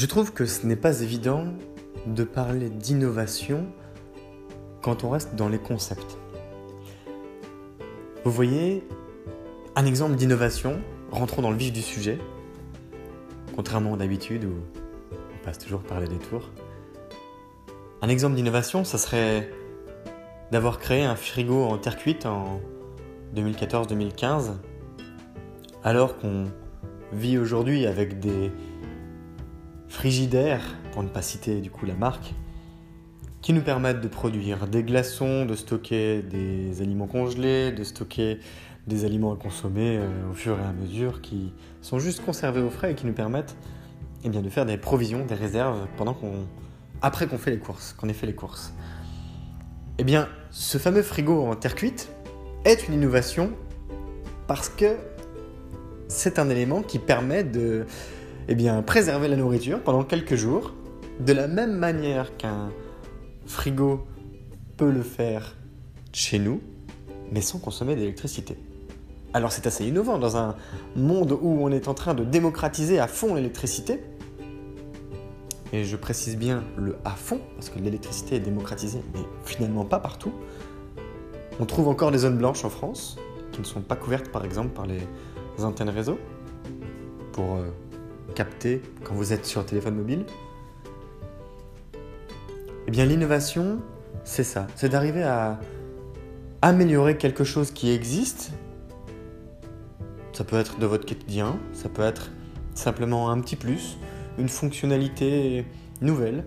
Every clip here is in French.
Je trouve que ce n'est pas évident de parler d'innovation quand on reste dans les concepts. Vous voyez, un exemple d'innovation, rentrons dans le vif du sujet, contrairement d'habitude où on passe toujours par les détours. Un exemple d'innovation, ça serait d'avoir créé un frigo en terre cuite en 2014-2015, alors qu'on vit aujourd'hui avec des frigidaires, pour ne pas citer du coup la marque, qui nous permettent de produire des glaçons, de stocker des aliments congelés, de stocker des aliments à consommer euh, au fur et à mesure, qui sont juste conservés au frais et qui nous permettent eh bien, de faire des provisions, des réserves pendant qu'on, après qu'on fait les courses, qu'on ait fait les courses. Eh bien, ce fameux frigo en terre cuite est une innovation parce que c'est un élément qui permet de eh bien, préserver la nourriture pendant quelques jours, de la même manière qu'un frigo peut le faire chez nous, mais sans consommer d'électricité. Alors c'est assez innovant dans un monde où on est en train de démocratiser à fond l'électricité. Et je précise bien le à fond, parce que l'électricité est démocratisée, mais finalement pas partout. On trouve encore des zones blanches en France, qui ne sont pas couvertes par exemple par les antennes réseau, pour euh, capter quand vous êtes sur un téléphone mobile Eh bien l'innovation, c'est ça, c'est d'arriver à améliorer quelque chose qui existe. Ça peut être de votre quotidien, ça peut être simplement un petit plus, une fonctionnalité nouvelle.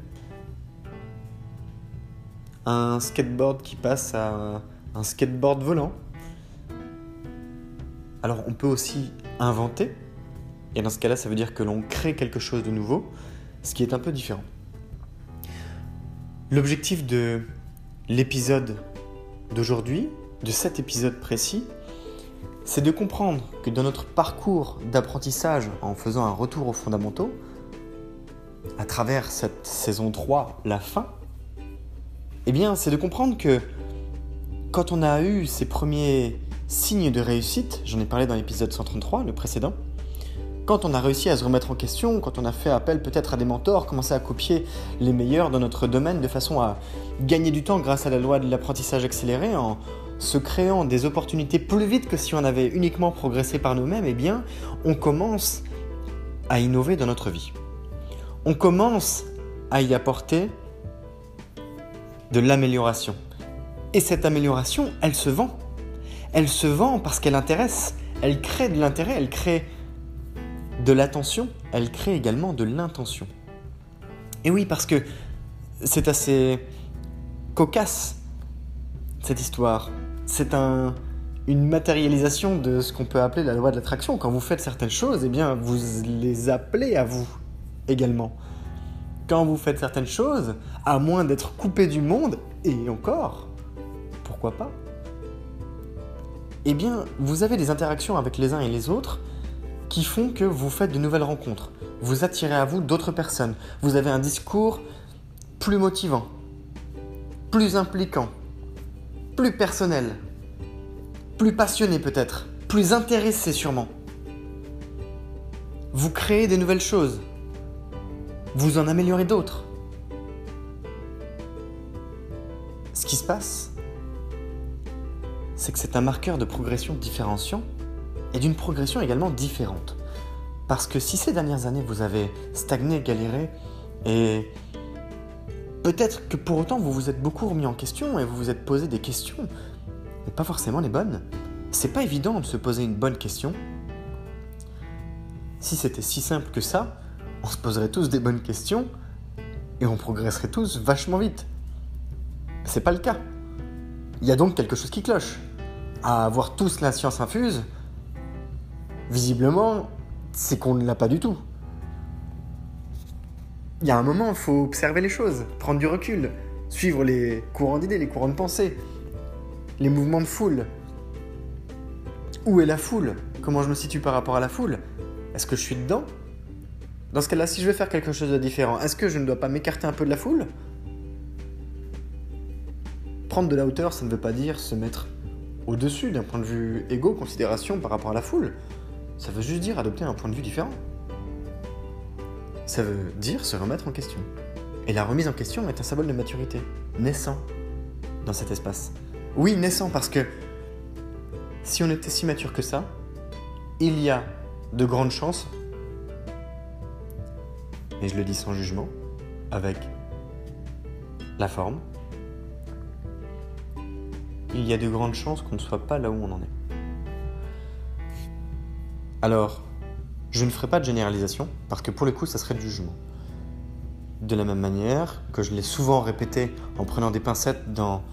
Un skateboard qui passe à un skateboard volant. Alors on peut aussi inventer et dans ce cas-là, ça veut dire que l'on crée quelque chose de nouveau, ce qui est un peu différent. L'objectif de l'épisode d'aujourd'hui, de cet épisode précis, c'est de comprendre que dans notre parcours d'apprentissage en faisant un retour aux fondamentaux, à travers cette saison 3, la fin, eh bien, c'est de comprendre que quand on a eu ces premiers signes de réussite, j'en ai parlé dans l'épisode 133, le précédent, quand on a réussi à se remettre en question, quand on a fait appel peut-être à des mentors, commencé à copier les meilleurs dans notre domaine de façon à gagner du temps grâce à la loi de l'apprentissage accéléré en se créant des opportunités plus vite que si on avait uniquement progressé par nous-mêmes, eh bien, on commence à innover dans notre vie. On commence à y apporter de l'amélioration. Et cette amélioration, elle se vend. Elle se vend parce qu'elle intéresse, elle crée de l'intérêt, elle crée de l'attention, elle crée également de l'intention. Et oui, parce que c'est assez cocasse, cette histoire. C'est un, une matérialisation de ce qu'on peut appeler la loi de l'attraction. Quand vous faites certaines choses, eh bien, vous les appelez à vous également. Quand vous faites certaines choses, à moins d'être coupé du monde, et encore, pourquoi pas? Eh bien, vous avez des interactions avec les uns et les autres qui font que vous faites de nouvelles rencontres. Vous attirez à vous d'autres personnes. Vous avez un discours plus motivant, plus impliquant, plus personnel, plus passionné peut-être, plus intéressé sûrement. Vous créez des nouvelles choses. Vous en améliorez d'autres. Ce qui se passe, c'est que c'est un marqueur de progression différenciant et d'une progression également différente. Parce que si ces dernières années vous avez stagné, galéré, et peut-être que pour autant vous vous êtes beaucoup remis en question et vous vous êtes posé des questions, mais pas forcément les bonnes, c'est pas évident de se poser une bonne question. Si c'était si simple que ça, on se poserait tous des bonnes questions et on progresserait tous vachement vite. C'est pas le cas. Il y a donc quelque chose qui cloche. À avoir tous la science infuse, visiblement, c'est qu'on ne l'a pas du tout. Il y a un moment, il faut observer les choses, prendre du recul, suivre les courants d'idées, les courants de pensée, les mouvements de foule. Où est la foule? Comment je me situe par rapport à la foule? Est-ce que je suis dedans? Dans ce cas-là, si je veux faire quelque chose de différent, est-ce que je ne dois pas m'écarter un peu de la foule? Prendre de la hauteur, ça ne veut pas dire se mettre au-dessus d'un point de vue égo, considération par rapport à la foule. Ça veut juste dire adopter un point de vue différent. Ça veut dire se remettre en question. Et la remise en question est un symbole de maturité, naissant dans cet espace. Oui, naissant parce que si on était si mature que ça, il y a de grandes chances, et je le dis sans jugement, avec la forme, il y a de grandes chances qu'on ne soit pas là où on en est. Alors, je ne ferai pas de généralisation, parce que pour le coup, ça serait du jugement. De la même manière que je l'ai souvent répété en prenant des pincettes dans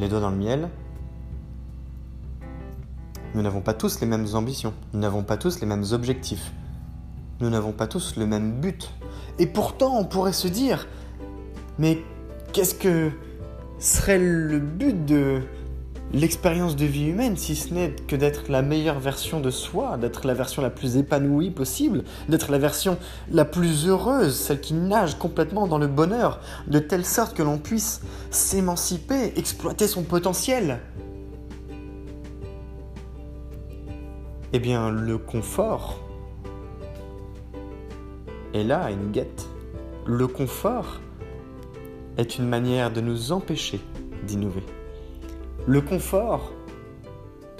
les doigts dans le miel, nous n'avons pas tous les mêmes ambitions, nous n'avons pas tous les mêmes objectifs, nous n'avons pas tous le même but. Et pourtant, on pourrait se dire, mais qu'est-ce que serait le but de l'expérience de vie humaine, si ce n'est que d'être la meilleure version de soi, d'être la version la plus épanouie possible, d'être la version la plus heureuse, celle qui nage complètement dans le bonheur, de telle sorte que l'on puisse s'émanciper, exploiter son potentiel. Eh bien, le confort est là une guette. Le confort est une manière de nous empêcher d'innover. Le confort,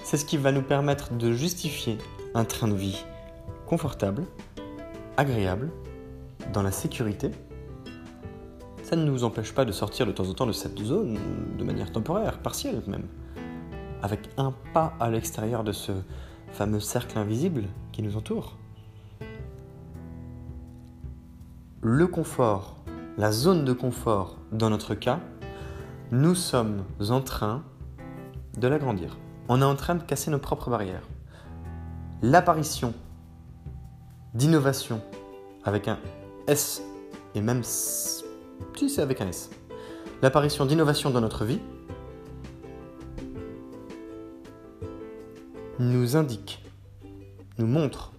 c'est ce qui va nous permettre de justifier un train de vie confortable, agréable, dans la sécurité. Ça ne nous empêche pas de sortir de temps en temps de cette zone de manière temporaire, partielle même, avec un pas à l'extérieur de ce fameux cercle invisible qui nous entoure. Le confort, la zone de confort dans notre cas, nous sommes en train de l'agrandir. On est en train de casser nos propres barrières. L'apparition d'innovation avec un S et même si c'est avec un S. L'apparition d'innovation dans notre vie nous indique, nous montre,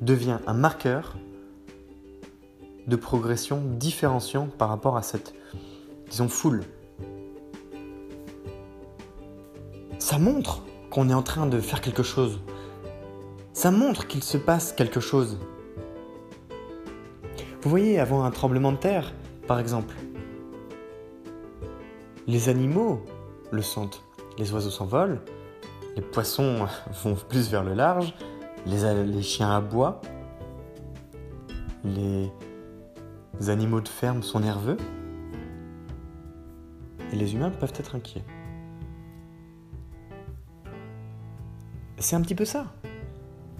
devient un marqueur de progression différenciant par rapport à cette, disons, foule ça montre qu'on est en train de faire quelque chose. Ça montre qu'il se passe quelque chose. Vous voyez, avant un tremblement de terre, par exemple, les animaux le sentent. Les oiseaux s'envolent, les poissons vont plus vers le large, les, chiens aboient, les animaux de ferme sont nerveux, et les humains peuvent être inquiets. C'est un petit peu ça.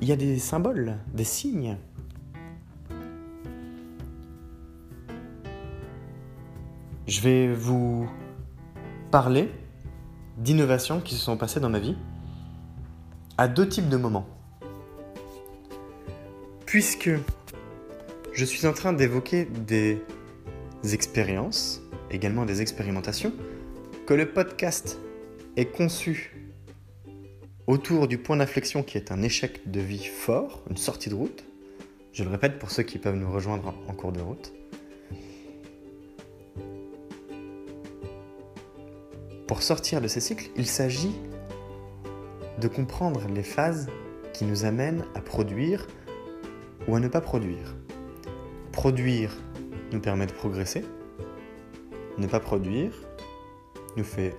Il y a des symboles, des signes. je vais vous parler d'innovations qui se sont passées dans ma vie à deux types de moments. Puisque je suis en train d'évoquer des expériences, également des expérimentations, que le podcast est conçu autour du point d'inflexion qui est un échec de vie fort, une sortie de route. Je le répète pour ceux qui peuvent nous rejoindre en cours de route. Pour sortir de ces cycles, il s'agit de comprendre les phases qui nous amènent à produire ou à ne pas produire. Produire nous permet de progresser. Ne pas produire nous fait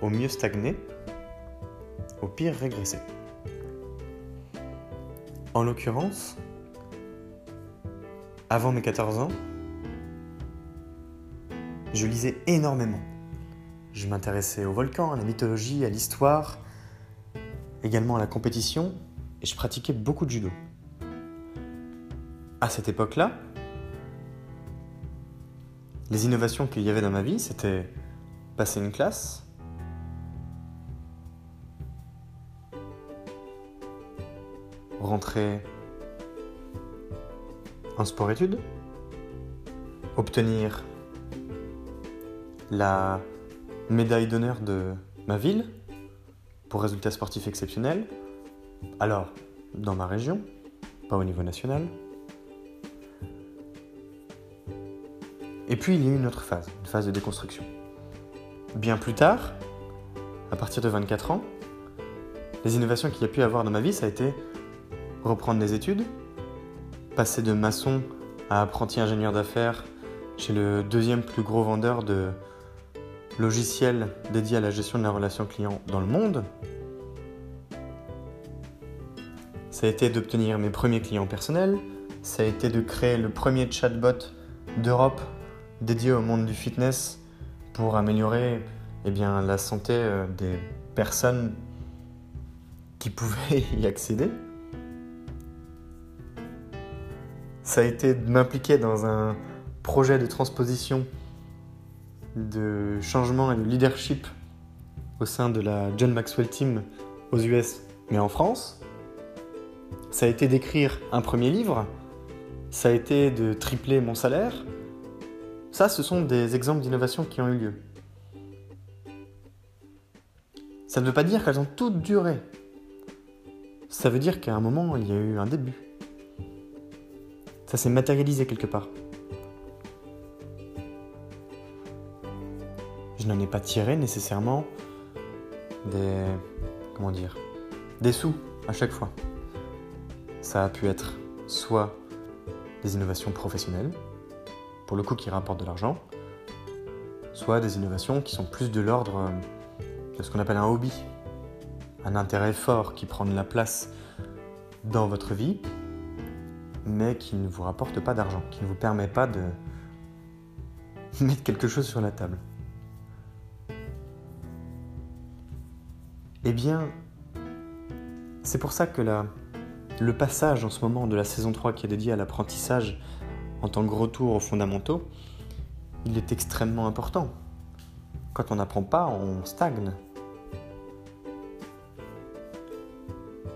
au mieux stagner au pire régresser. En l'occurrence, avant mes 14 ans, je lisais énormément. Je m'intéressais au volcan, à la mythologie, à l'histoire, également à la compétition, et je pratiquais beaucoup de judo. À cette époque-là, les innovations qu'il y avait dans ma vie, c'était passer une classe, rentrer en sport-études, obtenir la médaille d'honneur de ma ville pour résultats sportifs exceptionnels, alors dans ma région, pas au niveau national. Et puis il y a eu une autre phase, une phase de déconstruction. Bien plus tard, à partir de 24 ans, les innovations qu'il y a pu avoir dans ma vie, ça a été reprendre des études, passer de maçon à apprenti ingénieur d'affaires chez le deuxième plus gros vendeur de logiciels dédiés à la gestion de la relation client dans le monde. Ça a été d'obtenir mes premiers clients personnels, ça a été de créer le premier chatbot d'Europe dédié au monde du fitness pour améliorer eh bien, la santé euh, des personnes qui pouvaient y accéder. Ça a été de m'impliquer dans un projet de transposition de changement et de leadership au sein de la John Maxwell Team aux US, mais en France. Ça a été d'écrire un premier livre. Ça a été de tripler mon salaire. Ça, ce sont des exemples d'innovation qui ont eu lieu. Ça ne veut pas dire qu'elles ont toutes duré. Ça veut dire qu'à un moment, il y a eu un début. Ça s'est matérialisé quelque part. Je n'en ai pas tiré nécessairement des. comment dire des sous à chaque fois. Ça a pu être soit des innovations professionnelles, pour le coup qui rapportent de l'argent, soit des innovations qui sont plus de l'ordre de ce qu'on appelle un hobby, un intérêt fort qui prend de la place dans votre vie mais qui ne vous rapporte pas d'argent, qui ne vous permet pas de mettre quelque chose sur la table. Eh bien, c'est pour ça que le passage en ce moment de la saison 3 qui est dédié à l'apprentissage en tant que retour aux fondamentaux, il est extrêmement important. Quand on n'apprend pas, on stagne.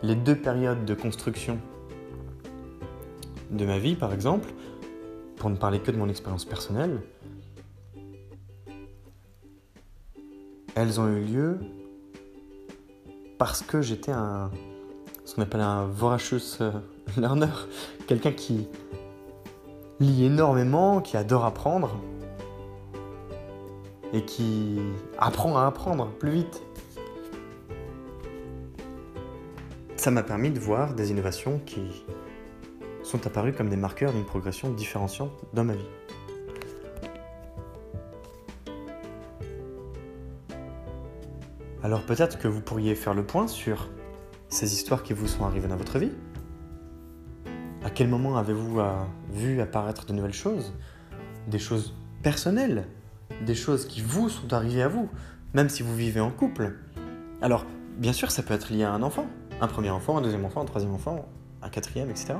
Les deux périodes de construction de ma vie, par exemple, pour ne parler que de mon expérience personnelle, elles ont eu lieu parce que j'étais un ce qu'on appelle un voracious euh, learner, quelqu'un qui lit énormément, qui adore apprendre et qui apprend à apprendre plus vite. Ça m'a permis de voir des innovations qui sont apparus comme des marqueurs d'une progression différenciante dans ma vie. Alors peut-être que vous pourriez faire le point sur ces histoires qui vous sont arrivées dans votre vie. À quel moment avez-vous euh, vu apparaître de nouvelles choses? Des choses personnelles, des choses qui vous sont arrivées à vous, même si vous vivez en couple? Alors, bien sûr, ça peut être lié à un enfant, un premier enfant, un deuxième enfant, un troisième enfant, un quatrième, etc.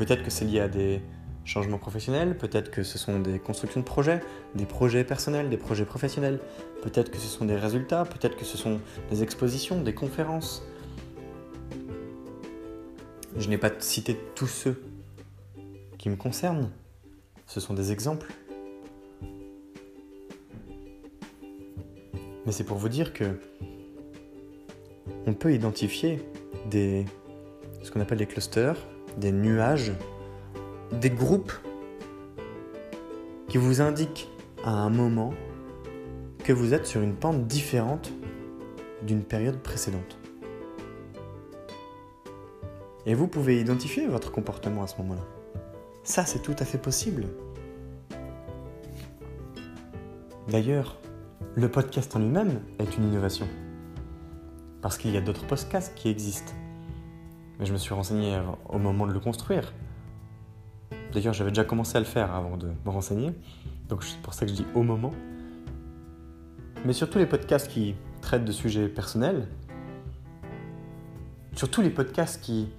Peut-être que c'est lié à des changement professionnel, peut-être que ce sont des constructions de projets, des projets personnels, des projets professionnels, peut-être que ce sont des résultats, peut-être que ce sont des expositions, des conférences. Je n'ai pas cité tous ceux qui me concernent, ce sont des exemples. Mais c'est pour vous dire que on peut identifier des ce qu'on appelle des clusters, des nuages des groupes qui vous indiquent à un moment que vous êtes sur une pente différente d'une période précédente. Et vous pouvez identifier votre comportement à ce moment-là. Ça, c'est tout à fait possible. D'ailleurs, le podcast en lui-même est une innovation. Parce qu'il y a d'autres podcasts qui existent. Mais je me suis renseigné au moment de le construire. D'ailleurs, j'avais déjà commencé à le faire avant de me renseigner. Donc c'est pour ça que je dis au moment. Mais surtout les podcasts qui traitent de sujets personnels. Surtout les podcasts qui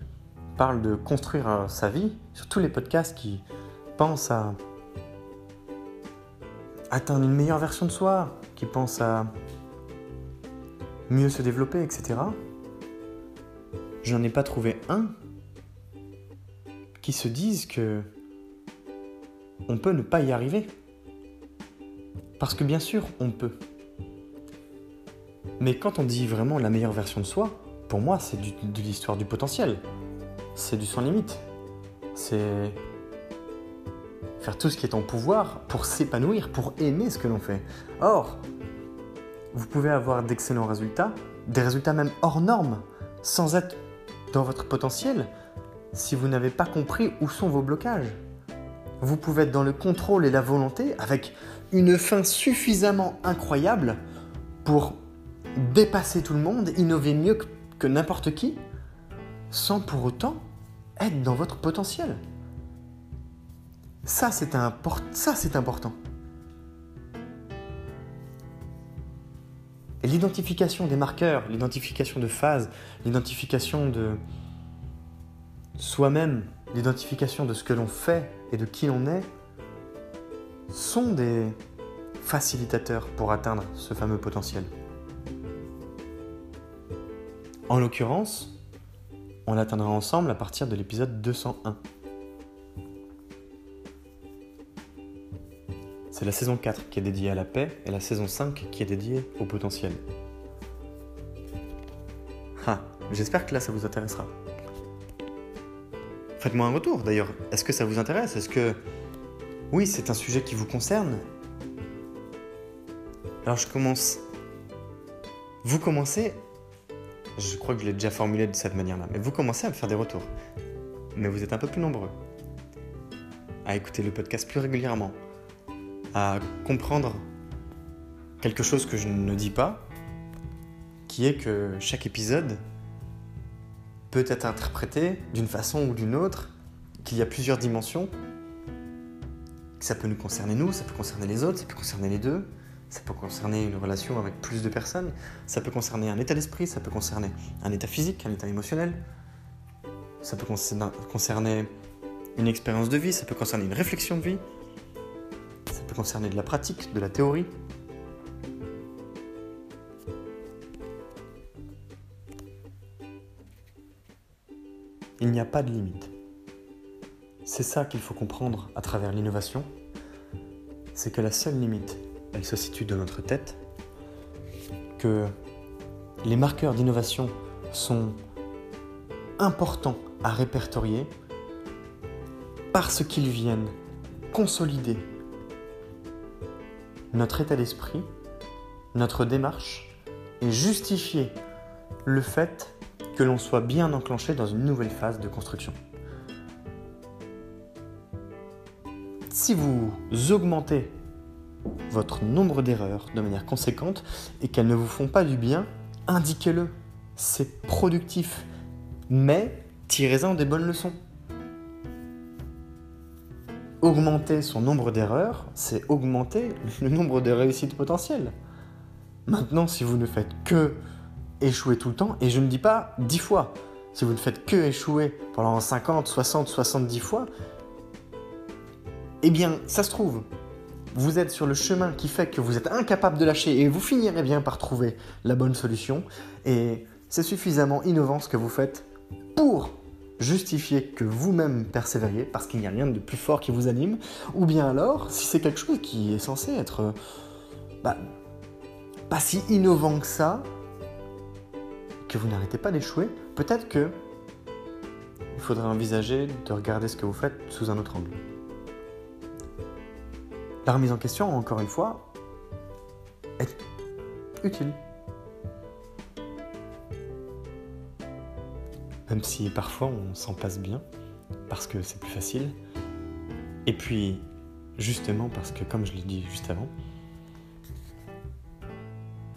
parlent de construire sa vie. Surtout les podcasts qui pensent à atteindre une meilleure version de soi. Qui pensent à mieux se développer, etc. Je n'en ai pas trouvé un qui se disent que on peut ne pas y arriver. Parce que bien sûr, on peut. Mais quand on dit vraiment la meilleure version de soi, pour moi, c'est de l'histoire du potentiel. C'est du sans limite. C'est faire tout ce qui est en pouvoir pour s'épanouir, pour aimer ce que l'on fait. Or, vous pouvez avoir d'excellents résultats, des résultats même hors normes, sans être dans votre potentiel, si vous n'avez pas compris où sont vos blocages vous pouvez être dans le contrôle et la volonté avec une fin suffisamment incroyable pour dépasser tout le monde, innover mieux que, n'importe qui, sans pour autant être dans votre potentiel. Ça, c'est important. Et l'identification des marqueurs, l'identification de phases, l'identification de soi-même, l'identification de ce que l'on fait et de qui l'on est sont des facilitateurs pour atteindre ce fameux potentiel. En l'occurrence, on l'atteindra ensemble à partir de l'épisode 201. C'est la saison 4 qui est dédiée à la paix et la saison 5 qui est dédiée au potentiel. Ah, j'espère que là ça vous intéressera. Faites-moi un retour d'ailleurs. Est-ce que ça vous intéresse? Est-ce que oui, c'est un sujet qui vous concerne Alors je commence. Vous commencez. Je crois que je l'ai déjà formulé de cette manière-là, mais vous commencez à me faire des retours. Mais vous êtes un peu plus nombreux à écouter le podcast plus régulièrement, à comprendre quelque chose que je ne dis pas, qui est que chaque épisode peut être interprété d'une façon ou d'une autre, qu'il y a plusieurs dimensions, que ça peut nous concerner nous, ça peut concerner les autres, ça peut concerner les deux, ça peut concerner une relation avec plus de personnes, ça peut concerner un état d'esprit, ça peut concerner un état physique, un état émotionnel, ça peut concerner une expérience de vie, ça peut concerner une réflexion de vie, concerner de la pratique, de la théorie, Il n'y a pas de limite. C'est ça qu'il faut comprendre à travers l'innovation, c'est que la seule limite, elle se situe dans notre tête, que les marqueurs d'innovation sont importants à répertorier parce qu'ils viennent consolider notre état d'esprit, notre démarche et justifier le fait que l'on soit bien enclenché dans une nouvelle phase de construction. Si vous augmentez votre nombre d'erreurs de manière conséquente et qu'elles ne vous font pas du bien, indiquez-le. C'est productif. Mais tirez-en des bonnes leçons. Augmenter son nombre d'erreurs, c'est augmenter le nombre de réussites potentielles. Maintenant, si vous ne faites que échouer tout le temps, et je ne dis pas 10 fois. Si vous ne faites que échouer pendant 50, 60, 70 fois, eh bien, ça se trouve, vous êtes sur le chemin qui fait que vous êtes incapable de lâcher et vous finirez bien par trouver la bonne solution. Et c'est suffisamment innovant ce que vous faites pour justifier que vous-même persévériez parce qu'il n'y a rien de plus fort qui vous anime, ou bien alors, si c'est quelque chose qui est censé être bah, pas si innovant que ça, que vous n'arrêtez pas d'échouer, peut-être que il faudrait envisager de regarder ce que vous faites sous un autre angle. La remise en question, encore une fois, est utile. Même si parfois on s'en passe bien, parce que c'est plus facile. Et puis, justement, parce que, comme je l'ai dit juste avant,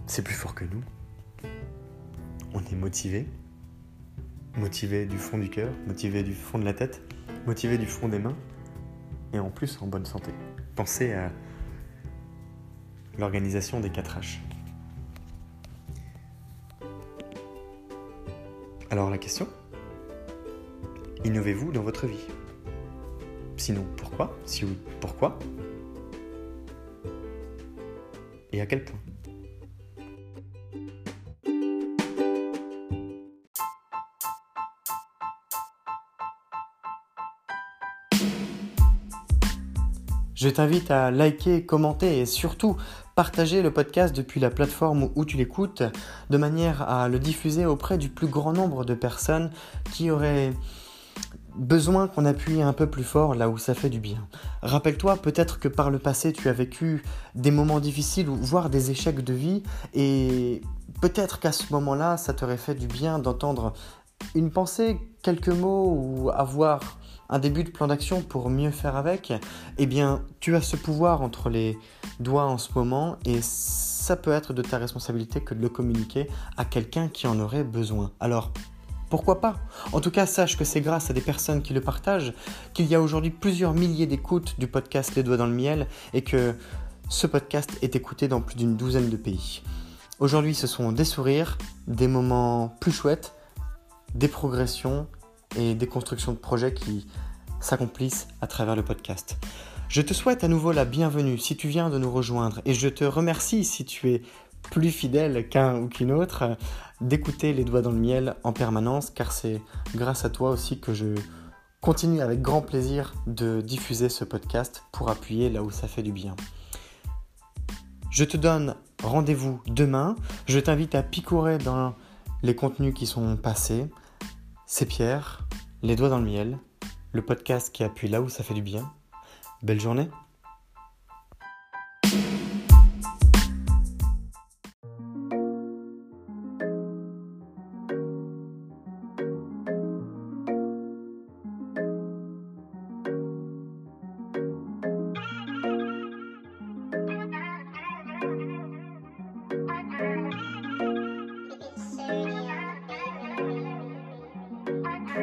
c'est plus fort que nous. On est motivé, motivé du fond du cœur, motivé du fond de la tête, motivé du fond des mains, et en plus en bonne santé. Pensez à l'organisation des 4 H. Alors la question? Innovez-vous dans votre vie. Sinon, pourquoi? Si oui, pourquoi? Et à quel point? Je t'invite à liker, commenter et surtout partager le podcast depuis la plateforme où tu l'écoutes de manière à le diffuser auprès du plus grand nombre de personnes qui auraient besoin qu'on appuie un peu plus fort là où ça fait du bien. Rappelle-toi peut-être que par le passé tu as vécu des moments difficiles ou voire des échecs de vie et peut-être qu'à ce moment-là ça t'aurait fait du bien d'entendre une pensée, quelques mots ou avoir un début de plan d'action pour mieux faire avec, eh bien, tu as ce pouvoir entre les doigts en ce moment et ça peut être de ta responsabilité que de le communiquer à quelqu'un qui en aurait besoin. Alors, pourquoi pas? En tout cas, sache que c'est grâce à des personnes qui le partagent qu'il y a aujourd'hui plusieurs milliers d'écoutes du podcast Les Doigts dans le Miel et que ce podcast est écouté dans plus d'une douzaine de pays. Aujourd'hui, ce sont des sourires, des moments plus chouettes, des progressions et des constructions de projets qui s'accomplissent à travers le podcast. Je te souhaite à nouveau la bienvenue si tu viens de nous rejoindre et je te remercie si tu es plus fidèle qu'un ou qu'une autre d'écouter les doigts dans le miel en permanence car c'est grâce à toi aussi que je continue avec grand plaisir de diffuser ce podcast pour appuyer là où ça fait du bien. Je te donne rendez-vous demain. Je t'invite à picorer dans les contenus qui sont passés. C'est Pierre, Les Doigts dans le Miel, le podcast qui appuie là où ça fait du bien. Belle journée